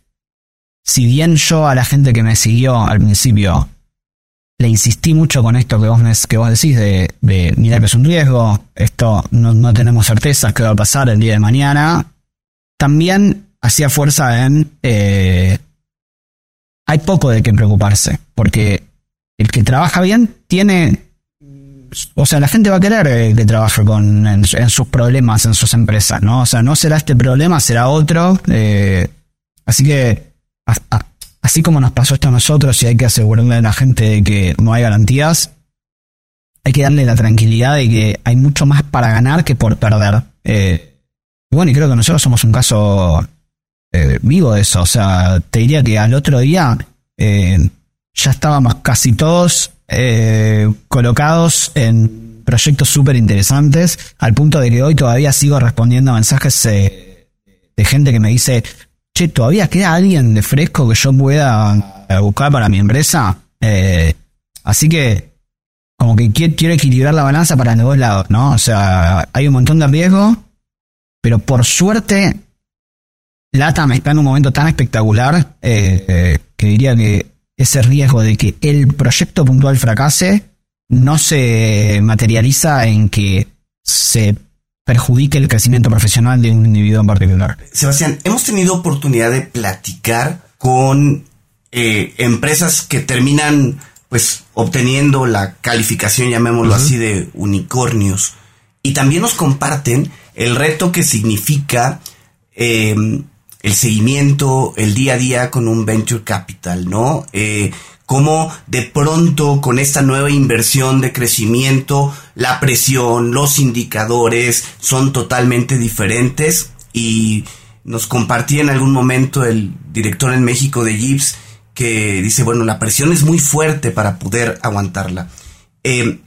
si bien yo a la gente que me siguió al principio le insistí mucho con esto que vos, me- que vos decís de, mirar que es un riesgo, esto no, no tenemos certeza qué va a pasar el día de mañana, también hacía fuerza en... eh, hay poco de qué preocuparse, porque el que trabaja bien tiene... O sea, la gente va a querer eh, que trabaje con, en, sus problemas, en sus empresas, ¿no? O sea, no será este problema, será otro. eh, así que, así como nos pasó esto a nosotros y hay que asegurarle a la gente de que no hay garantías, hay que darle la tranquilidad de que hay mucho más para ganar que por perder. Eh, bueno, y creo que nosotros somos un caso vivo de eso. O sea, te diría que al otro día ya estábamos casi todos eh, colocados en proyectos súper interesantes, al punto de que hoy todavía sigo respondiendo a mensajes eh, de gente que me dice, che, ¿todavía queda alguien de fresco que yo pueda eh, buscar para mi empresa? Así que, como que qui- quiero equilibrar la balanza para los dos lados, ¿no? O sea, hay un montón de riesgo, pero por suerte, LATAM está en un momento tan espectacular que diría que ese riesgo de que el proyecto puntual fracase no se materializa en que se perjudique el crecimiento profesional de un individuo en particular. Sebastián, hemos tenido oportunidad de platicar con eh, empresas que terminan pues obteniendo la calificación, llamémoslo así, de unicornios. Y también nos comparten el reto que significa eh, el seguimiento, el día a día con un venture capital, ¿no? Eh, cómo de pronto con esta nueva inversión de crecimiento, la presión, los indicadores son totalmente diferentes y nos compartía en algún momento el director en México de Gibbs que dice, bueno, la presión es muy fuerte para poder aguantarla. Eh,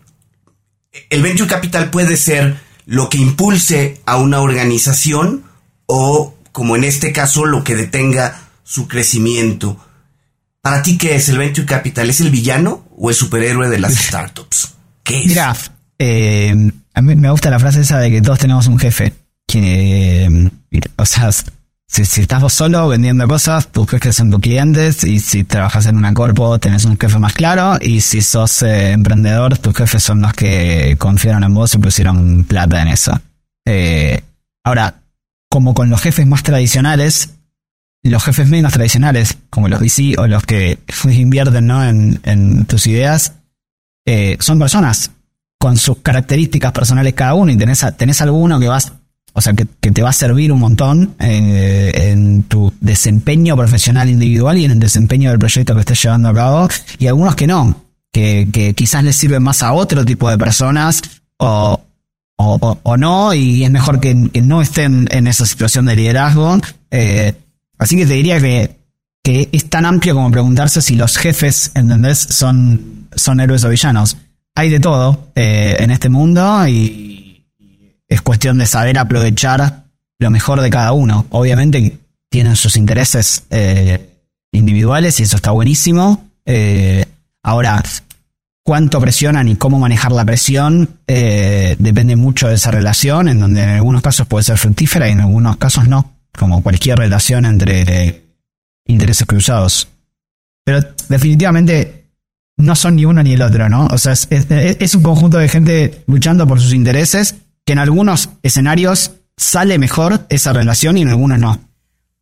el venture capital puede ser lo que impulse a una organización o, como en este caso, lo que detenga su crecimiento. Para ti, ¿qué es el venture capital? ¿Es el villano o el superhéroe de las startups? ¿Qué es? Mira, eh, a mí me gusta la frase esa de que todos tenemos un jefe. Que, eh, o sea, si, si estás vos solo vendiendo cosas, tus jefes son tus clientes. Y si trabajas en una corpo, tenés un jefe más claro. Y si sos eh, emprendedor, tus jefes son los que confiaron en vos y pusieron plata en eso. Ahora, como con los jefes más tradicionales, los jefes menos tradicionales, como los VC o los que invierten ¿no? en, tus ideas, eh, son personas con sus características personales cada uno y tenés, tenés alguno que vas, o sea, que, te va a servir un montón eh, en tu desempeño profesional individual y en el desempeño del proyecto que estés llevando a cabo, y algunos que no, que, que quizás les sirven más a otro tipo de personas o, o, no, y es mejor que, no estén en esa situación de liderazgo. Eh, así que te diría que, que es tan amplio como preguntarse si los jefes, ¿entendés?, son, son héroes o villanos. Hay de todo eh, en este mundo y es cuestión de saber aprovechar lo mejor de cada uno. Obviamente tienen sus intereses eh, individuales y eso está buenísimo. Ahora, cuánto presionan y cómo manejar la presión eh, depende mucho de esa relación, en donde en algunos casos puede ser fructífera y en algunos casos no, como cualquier relación entre eh, intereses cruzados. Pero definitivamente no son ni uno ni el otro, ¿no? O sea, es, es- un conjunto de gente luchando por sus intereses que en algunos escenarios sale mejor esa relación y en algunos no.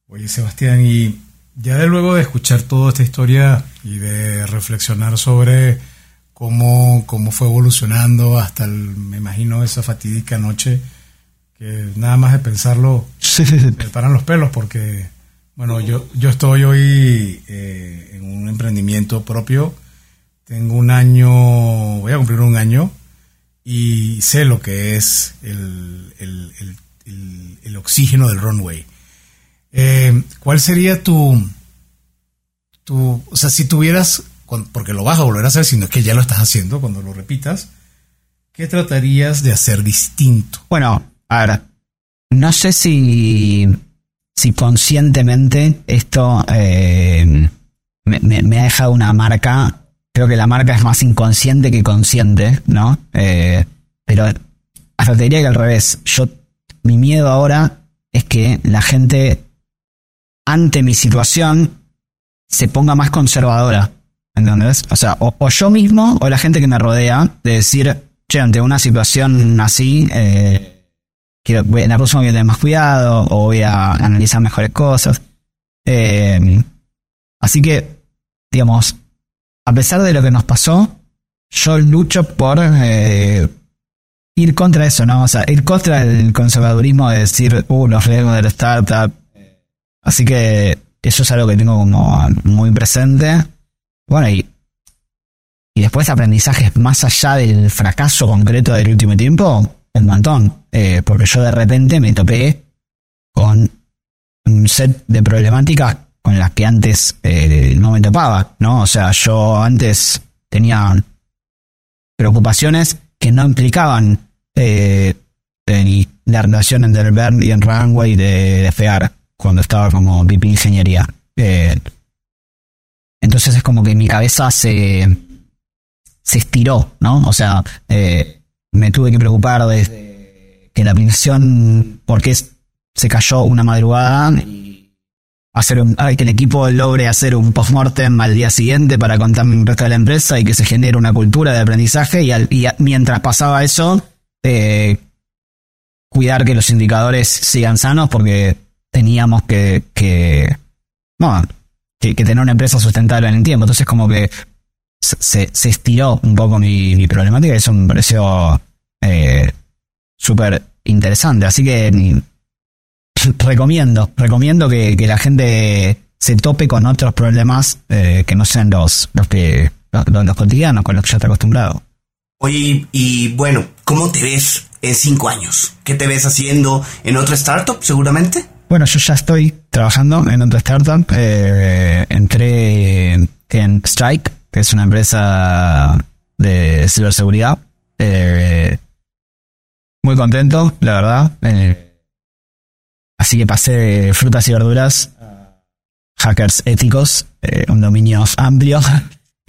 Oye, Sebastián, y ya de luego de escuchar toda esta historia y de reflexionar sobre cómo, cómo fue evolucionando hasta, el, me imagino, esa fatídica noche que nada más de pensarlo me paran los pelos porque, bueno, yo, yo estoy hoy eh, en un emprendimiento propio, tengo un año, voy a cumplir un año y sé lo que es el, el, el, el oxígeno del runway. Eh, ¿Cuál sería tu, tu, o sea, si tuvieras, porque lo vas a volver a hacer, sino que ya lo estás haciendo cuando lo repitas, ¿qué tratarías de hacer distinto? Bueno, a ver, no sé si, si conscientemente esto eh, me, ha dejado una marca. Creo que la marca es más inconsciente que consciente, ¿no? Eh, pero hasta te diría que al revés. Yo, mi miedo ahora es que la gente ante mi situación se ponga más conservadora. ¿Entendés? O sea, o, yo mismo o la gente que me rodea de decir, che, ante una situación así, eh, quiero, en la próxima voy a tener más cuidado o voy a analizar mejores cosas. Eh, así que, digamos, a pesar de lo que nos pasó, yo lucho por eh, ir contra eso, ¿no? O sea, ir contra el conservadurismo de decir, uh, los riesgos de la startup, Así que eso es algo que tengo como muy presente. Bueno, y, y después aprendizajes más allá del fracaso concreto del último tiempo, un montón. Eh, porque yo de repente me topé con un set de problemáticas con las que antes eh, no me topaba, ¿no? O sea, yo antes tenía preocupaciones que no implicaban eh, la relación entre el Bern y el Runway de, de FEAR cuando estaba como VP Ingeniería. Eh, entonces es como que mi cabeza se, se estiró, ¿no? O sea, eh, me tuve que preocupar de que la aplicación, porque se cayó una madrugada y hacer un, que el equipo logre hacer un postmortem al día siguiente para contarme el resto de la empresa y que se genere una cultura de aprendizaje y, mientras pasaba eso, eh, cuidar que los indicadores sigan sanos porque teníamos que, que, que, tener una empresa sustentable en el tiempo. Entonces como que se, se estiró un poco mi, problemática y eso me pareció eh, súper interesante. Así que recomiendo, recomiendo que, la gente se tope con otros problemas eh, que no sean los, los que los, cotidianos con los que ya está acostumbrado. Oye, y bueno, ¿cómo te ves en cinco años? ¿Qué te ves haciendo en otra startup seguramente? Bueno, yo ya estoy trabajando en otra startup. Eh, entré en Strike, que es una empresa de ciberseguridad. Eh, muy contento, la verdad. Eh, así que pasé de frutas y verduras hackers éticos, un dominio amplio.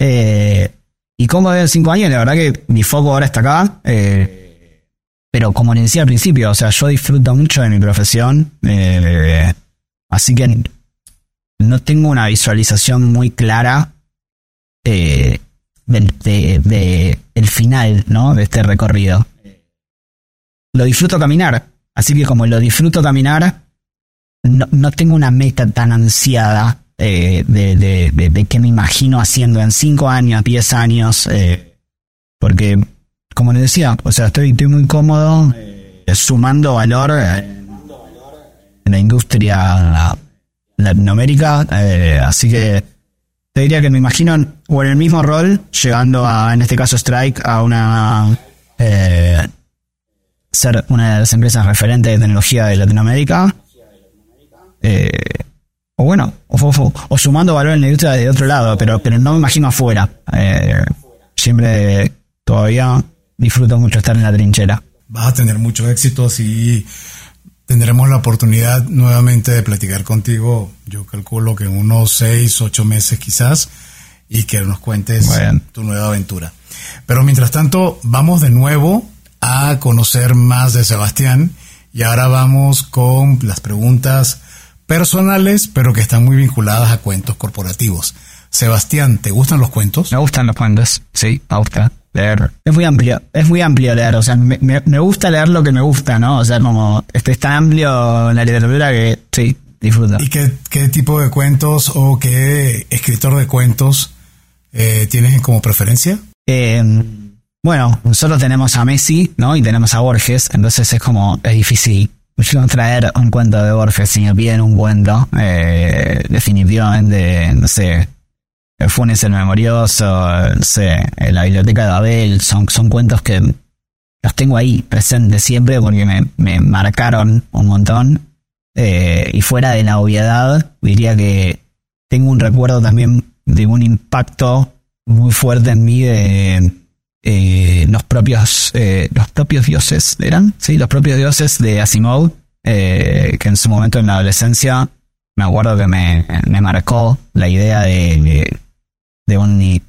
y como en cinco años, la verdad que mi foco ahora está acá. Pero como le decía al principio, o sea, yo disfruto mucho de mi profesión, eh, así que no tengo una visualización muy clara eh, de, el final, ¿no? De este recorrido. Lo disfruto caminar, así que como lo disfruto caminar, no, tengo una meta tan ansiada eh, de, de, de, qué me imagino haciendo en 5 años, 10 años, porque como les decía, o sea, estoy, estoy muy cómodo eh, sumando valor en la industria Latinoamérica, eh, así que te diría que me imagino o en el mismo rol, llegando a, en este caso, Strike, a una eh, ser una de las empresas referentes de tecnología de Latinoamérica. o bueno, o, sumando valor en la industria de otro lado, pero, pero no me imagino afuera. siempre todavía disfruto mucho estar en la trinchera. Vas a tener mucho éxito si tendremos la oportunidad nuevamente de platicar contigo. Yo calculo que en unos seis, ocho meses quizás y que nos cuentes tu nueva aventura. Pero mientras tanto, vamos de nuevo a conocer más de Sebastián y ahora vamos con las preguntas personales, pero que están muy vinculadas a cuentos corporativos. Sebastián, ¿te gustan los cuentos? Me gustan los cuentos, sí, me gusta leer. Es muy amplio, es muy amplio leer, o sea, me, me, gusta leer lo que me gusta, ¿no? O sea, como este es tan amplio la literatura que sí, disfruto. ¿Y qué, qué tipo de cuentos o qué escritor de cuentos eh, tienes como preferencia? Em, bueno, nosotros tenemos a Messi, ¿no? Y tenemos a Borges, entonces es como, es difícil traer un cuento de Borges si me piden un cuento, eh, definitivamente, no sé, Funes el Memorioso, La Biblioteca de Abel, son, son cuentos que los tengo ahí presentes siempre porque me, me marcaron un montón. Eh, y fuera de la obviedad, diría que tengo un recuerdo también de un impacto muy fuerte en mí de eh, los propios eh, los propios dioses eran sí los propios dioses de Asimov que en su momento en la adolescencia me acuerdo que me, me marcó la idea de, de, un,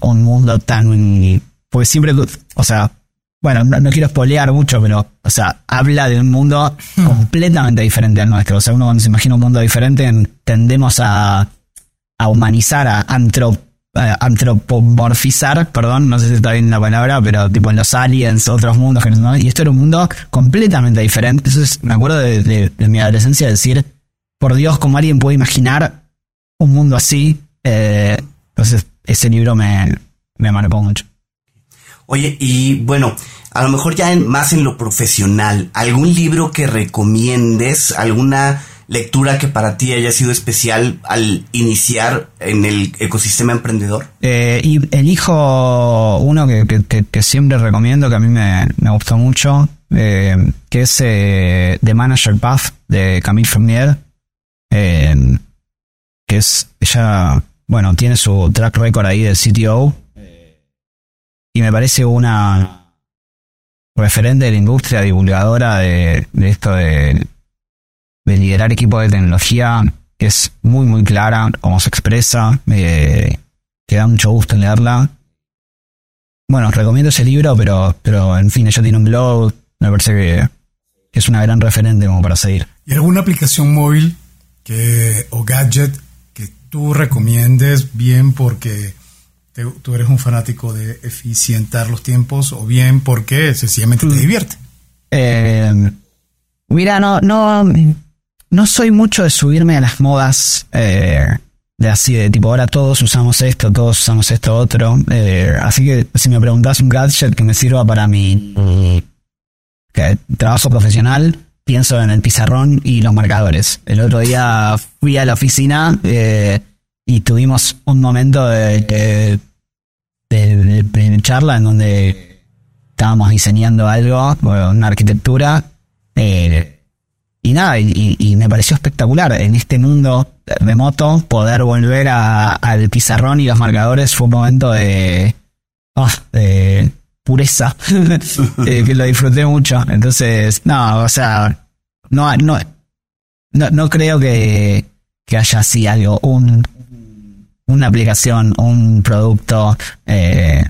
un, mundo tan pues siempre o sea bueno, no, quiero spoilear mucho, pero, o sea, habla de un mundo hmm. completamente diferente al nuestro. O sea, uno cuando se imagina un mundo diferente, tendemos a, a humanizar, a, antropomorfizar, perdón, no sé si está bien la palabra, pero tipo en los aliens, otros mundos, ¿no? y esto era un mundo completamente diferente. Entonces, me acuerdo de, mi adolescencia decir, por Dios, ¿cómo alguien puede imaginar un mundo así? Eh, entonces, ese libro me, me marcó mucho. Oye, y bueno, a lo mejor ya en, más en lo profesional, ¿algún libro que recomiendes? ¿Alguna lectura que para ti haya sido especial al iniciar en el ecosistema emprendedor? Eh, y elijo uno que, siempre recomiendo, que a mí me, gustó mucho, eh, que es eh, The Manager Path de Camille Fournier, que es, ella, bueno, tiene su track record ahí de CTO y me parece una referente de la industria divulgadora de, esto de, liderar equipos de tecnología, es muy, muy clara cómo se expresa, me que da mucho gusto en leerla. Bueno, recomiendo ese libro, pero, pero en fin, ella tiene un blog, me parece que, es una gran referente como para seguir. ¿Y alguna aplicación móvil que, o gadget tú recomiendes bien porque tú eres un fanático de eficientar los tiempos o bien porque sencillamente te mm. divierte. Eh, mira, no, no, no soy mucho de subirme a las modas eh, de así, de tipo, ahora todos usamos esto, todos usamos esto otro. Eh, así que si me preguntas un gadget que me sirva para mi trabajo profesional, pienso en el pizarrón y los marcadores. El otro día fui a la oficina y tuvimos un momento de, de, charla en donde estábamos diseñando algo, una arquitectura, eh, y nada, y, me pareció espectacular. En este mundo remoto, poder volver al pizarrón y los marcadores fue un momento de, ah, de pureza, eh, que lo disfruté mucho. Entonces, no, o sea, no, no, no, no creo que, que haya así algo, un, una aplicación, un producto eh,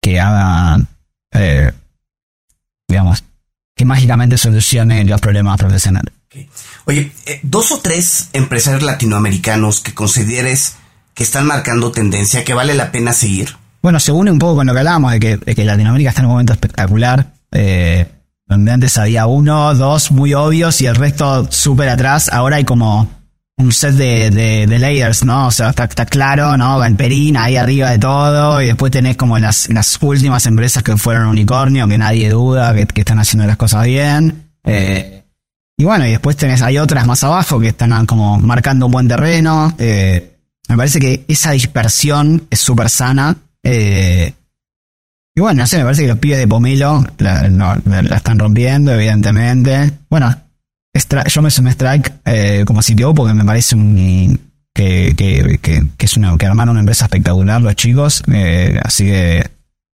que haga, eh, digamos, que mágicamente solucione los problemas profesionales. Oye, eh, dos o tres empresarios latinoamericanos que consideres que están marcando tendencia, que vale la pena seguir. Bueno, se une un poco con lo que hablábamos de que, de que Latinoamérica está en un momento espectacular. donde antes había uno, dos muy obvios y el resto súper atrás. Ahora hay como un set de, de, layers, ¿no? O sea, está, claro, ¿no? Galperín ahí arriba de todo, y después tenés como las, las últimas empresas que fueron unicornio, que nadie duda que, están haciendo las cosas bien. Eh, y bueno, y después tenés, hay otras más abajo que están como marcando un buen terreno. Eh, me parece que esa dispersión es súper sana. Eh, y bueno, no sé, me parece que los pibes de Pomelo la, están rompiendo, evidentemente. Bueno, yo me sumé Strike eh, como sitio porque me parece un, que, que, que, es una, que armaron una empresa espectacular los chicos. Eh, así que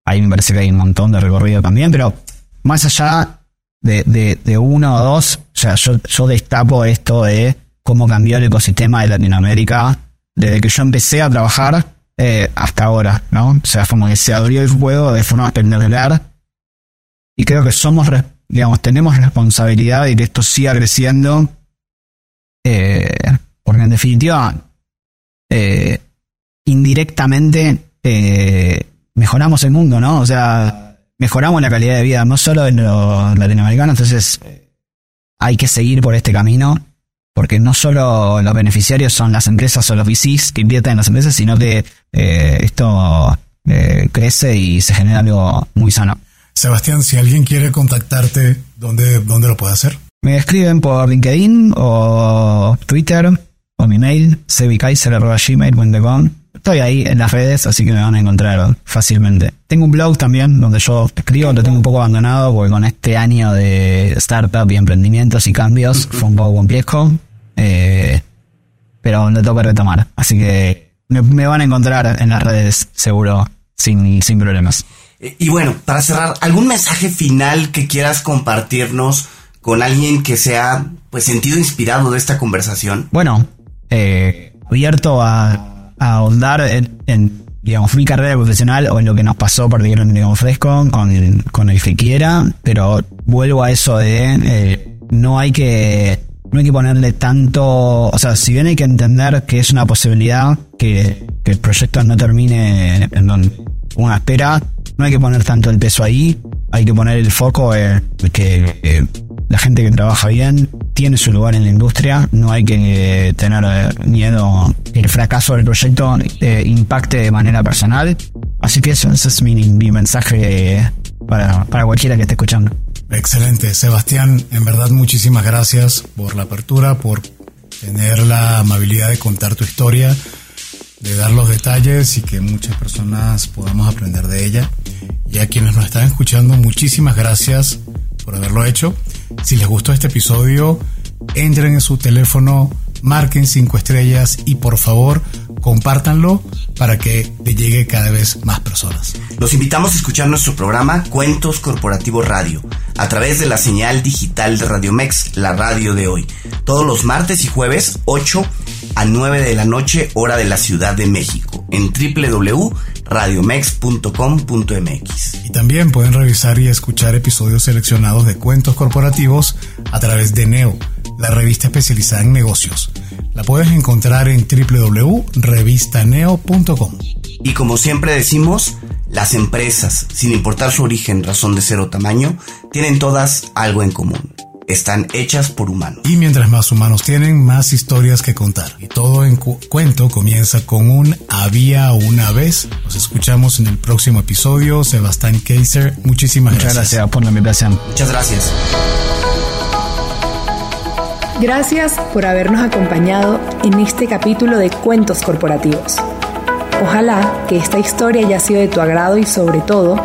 ahí me parece que hay un montón de recorrido también. Pero más allá de, de, uno o dos, o sea, yo destapo esto de cómo cambió el ecosistema de Latinoamérica desde que yo empecé a trabajar eh, hasta ahora, ¿no? O sea, como que se abrió el juego de forma espectacular. Y creo que somos digamos, tenemos responsabilidad de que esto siga creciendo, eh, porque en definitiva, eh, indirectamente eh, mejoramos el mundo, ¿no? O sea, mejoramos la calidad de vida, no solo de los latinoamericanos, entonces hay que seguir por este camino, porque no solo los beneficiarios son las empresas o los VCs que invierten en las empresas, sino que esto eh, crece y se genera algo muy sano. Sebastián, si alguien quiere contactarte, ¿dónde, dónde lo puede hacer? Me escriben por LinkedIn o Twitter o mi mail, sebikaiser.gmail.com. Estoy ahí en las redes, así que me van a encontrar fácilmente. Tengo un blog también donde yo escribo, lo tengo un poco abandonado porque con este año de startup y emprendimientos y cambios fue un poco complejo. Eh, pero lo tengo que retomar. Así que me, me van a encontrar en las redes seguro, sin, sin problemas. Y bueno, para cerrar, ¿algún mensaje final que quieras compartirnos con alguien que sea pues sentido inspirado de esta conversación? Bueno, eh, abierto a ahondar en, en, digamos, mi carrera profesional o en lo que nos pasó particularmente con Fresco, con, con el que quiera, pero vuelvo a eso de eh, no hay que no hay que ponerle tanto, o sea, si bien hay que entender que es una posibilidad que, que el proyecto no termine en donde uno espera, no hay que poner tanto el peso ahí, hay que poner el foco en que eh, la gente que trabaja bien tiene su lugar en la industria, no hay que eh, tener eh, miedo que el fracaso del proyecto eh, impacte de manera personal. Así que eso, ese es mi, mi mensaje eh, para, para cualquiera que esté escuchando. Excelente. Sebastián, en verdad muchísimas gracias por la apertura, por tener la amabilidad de contar tu historia, de dar los detalles y que muchas personas podamos aprender de ella. Y a quienes nos están escuchando, muchísimas gracias por haberlo hecho. Si les gustó este episodio, entren en su teléfono, marquen cinco estrellas y por favor compártanlo para que le llegue cada vez más personas. Los invitamos a escuchar nuestro programa Cuentos Corporativos Radio a través de la señal digital de Radio Mex, la radio de hoy, todos los martes y jueves 8 a 9 de la noche hora de la Ciudad de México en www.radiomex.com.mx. Y también pueden revisar y escuchar episodios seleccionados de cuentos corporativos a través de Neo, la revista especializada en negocios. La puedes encontrar en www.revistaneo.com. Y como siempre decimos, las empresas, sin importar su origen, razón de ser o tamaño, tienen todas algo en común. Están hechas por humanos. Y mientras más humanos tienen, más historias que contar. Y todo en cu cuento comienza con un había una vez. Nos escuchamos en el próximo episodio. Sebastián Kaiser, muchísimas Muchas gracias. gracias por la invitación. Muchas gracias. Gracias por habernos acompañado en este capítulo de Cuentos Corporativos. Ojalá que esta historia haya sido de tu agrado y sobre todo